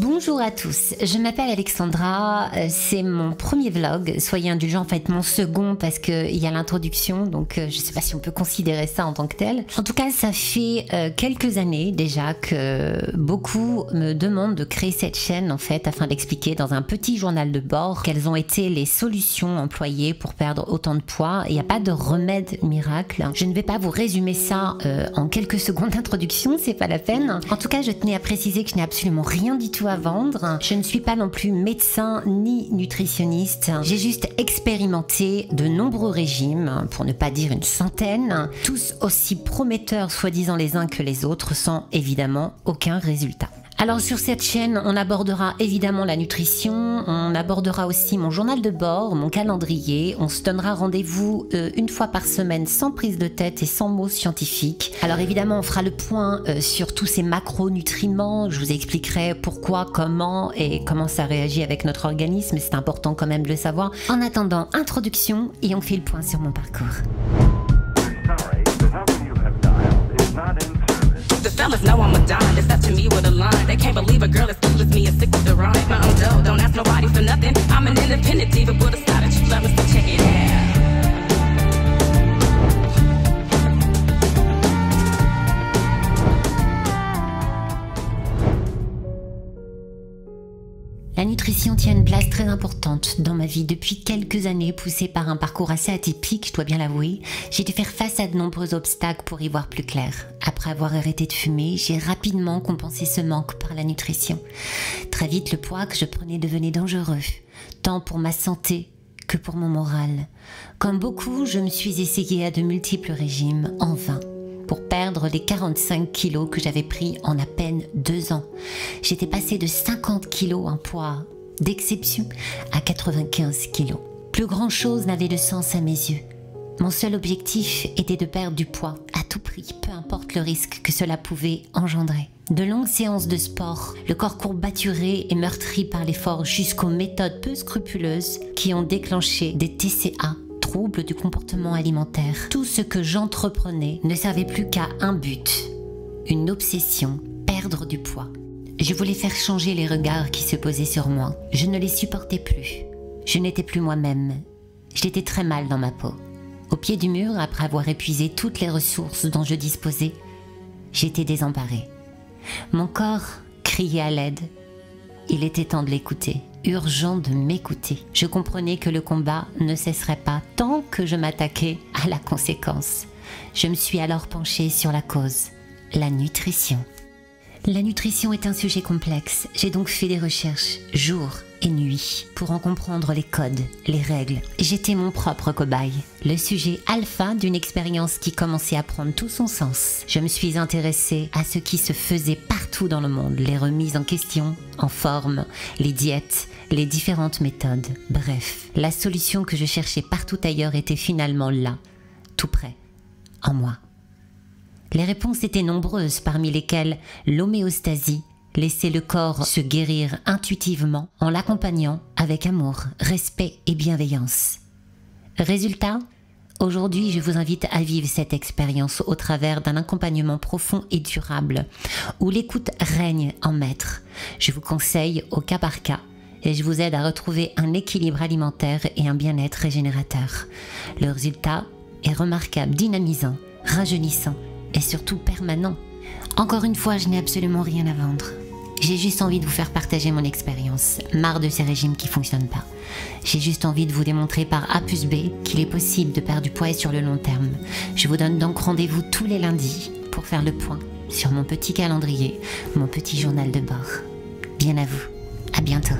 Bonjour à tous, je m'appelle Alexandra, euh, c'est mon premier vlog, soyez indulgents, en fait mon second parce qu'il y a l'introduction, donc euh, je sais pas si on peut considérer ça en tant que tel. En tout cas, ça fait euh, quelques années déjà que beaucoup me demandent de créer cette chaîne en fait afin d'expliquer dans un petit journal de bord quelles ont été les solutions employées pour perdre autant de poids. Il n'y a pas de remède miracle. Je ne vais pas vous résumer ça en quelques secondes d'introduction, c'est pas la peine. En tout cas, je tenais à préciser que je n'ai absolument rien du tout vendre. Je ne suis pas non plus médecin ni nutritionniste. J'ai juste expérimenté de nombreux régimes, pour ne pas dire une centaine, tous aussi prometteurs soi-disant les uns que les autres, sans évidemment aucun résultat. Alors sur cette chaîne, on abordera évidemment la nutrition, on abordera aussi mon journal de bord, mon calendrier, on se donnera rendez-vous euh, une fois par semaine sans prise de tête et sans mots scientifiques. Alors évidemment, on fera le point euh, sur tous ces macronutriments, je vous expliquerai pourquoi, comment et comment ça réagit avec notre organisme, c'est important quand même de le savoir. En attendant, introduction et on fait le point sur mon parcours. They a girl as cool as me is sick with the rhyme. My own dough, don't ask nobody for nothing. I'm an independent diva, La nutrition tient une place très importante dans ma vie depuis quelques années, poussée par un parcours assez atypique, je dois bien l'avouer. J'ai dû faire face à de nombreux obstacles pour y voir plus clair. Après avoir arrêté de fumer, j'ai rapidement compensé ce manque par la nutrition. Très vite, le poids que je prenais devenait dangereux, tant pour ma santé que pour mon moral. Comme beaucoup, je me suis essayée à de multiples régimes, en vain pour perdre les 45 kilos que j'avais pris en à peine deux ans. J'étais passée de 50 kilos en poids d'exception à 95 kilos. Plus grand chose n'avait de sens à mes yeux. Mon seul objectif était de perdre du poids à tout prix, peu importe le risque que cela pouvait engendrer. De longues séances de sport, le corps courbaturé et meurtri par l'effort jusqu'aux méthodes peu scrupuleuses qui ont déclenché des TCA troubles du comportement alimentaire. Tout ce que j'entreprenais ne servait plus qu'à un but, une obsession, perdre du poids. Je voulais faire changer les regards qui se posaient sur moi. Je ne les supportais plus. Je n'étais plus moi-même. J'étais très mal dans ma peau. Au pied du mur, après avoir épuisé toutes les ressources dont je disposais, j'étais désemparée. Mon corps criait à l'aide. Il était temps de l'écouter urgent de m'écouter. Je comprenais que le combat ne cesserait pas tant que je m'attaquais à la conséquence. Je me suis alors penchée sur la cause, la nutrition. La nutrition est un sujet complexe. J'ai donc fait des recherches jour et nuit pour en comprendre les codes, les règles. J'étais mon propre cobaye, le sujet alpha d'une expérience qui commençait à prendre tout son sens. Je me suis intéressée à ce qui se faisait partout dans le monde, les remises en question, en forme, les diètes, les différentes méthodes. Bref, la solution que je cherchais partout ailleurs était finalement là, tout près, en moi. Les réponses étaient nombreuses, parmi lesquelles l'homéostasie, laisser le corps se guérir intuitivement en l'accompagnant avec amour, respect et bienveillance. Résultat Aujourd'hui, je vous invite à vivre cette expérience au travers d'un accompagnement profond et durable, où l'écoute règne en maître. Je vous conseille au cas par cas et je vous aide à retrouver un équilibre alimentaire et un bien-être régénérateur. Le résultat est remarquable, dynamisant, rajeunissant et surtout permanent. Encore une fois, je n'ai absolument rien à vendre. J'ai juste envie de vous faire partager mon expérience, marre de ces régimes qui fonctionnent pas. J'ai juste envie de vous démontrer par A plus B qu'il est possible de perdre du poids sur le long terme. Je vous donne donc rendez-vous tous les lundis pour faire le point sur mon petit calendrier, mon petit journal de bord. Bien à vous. À bientôt.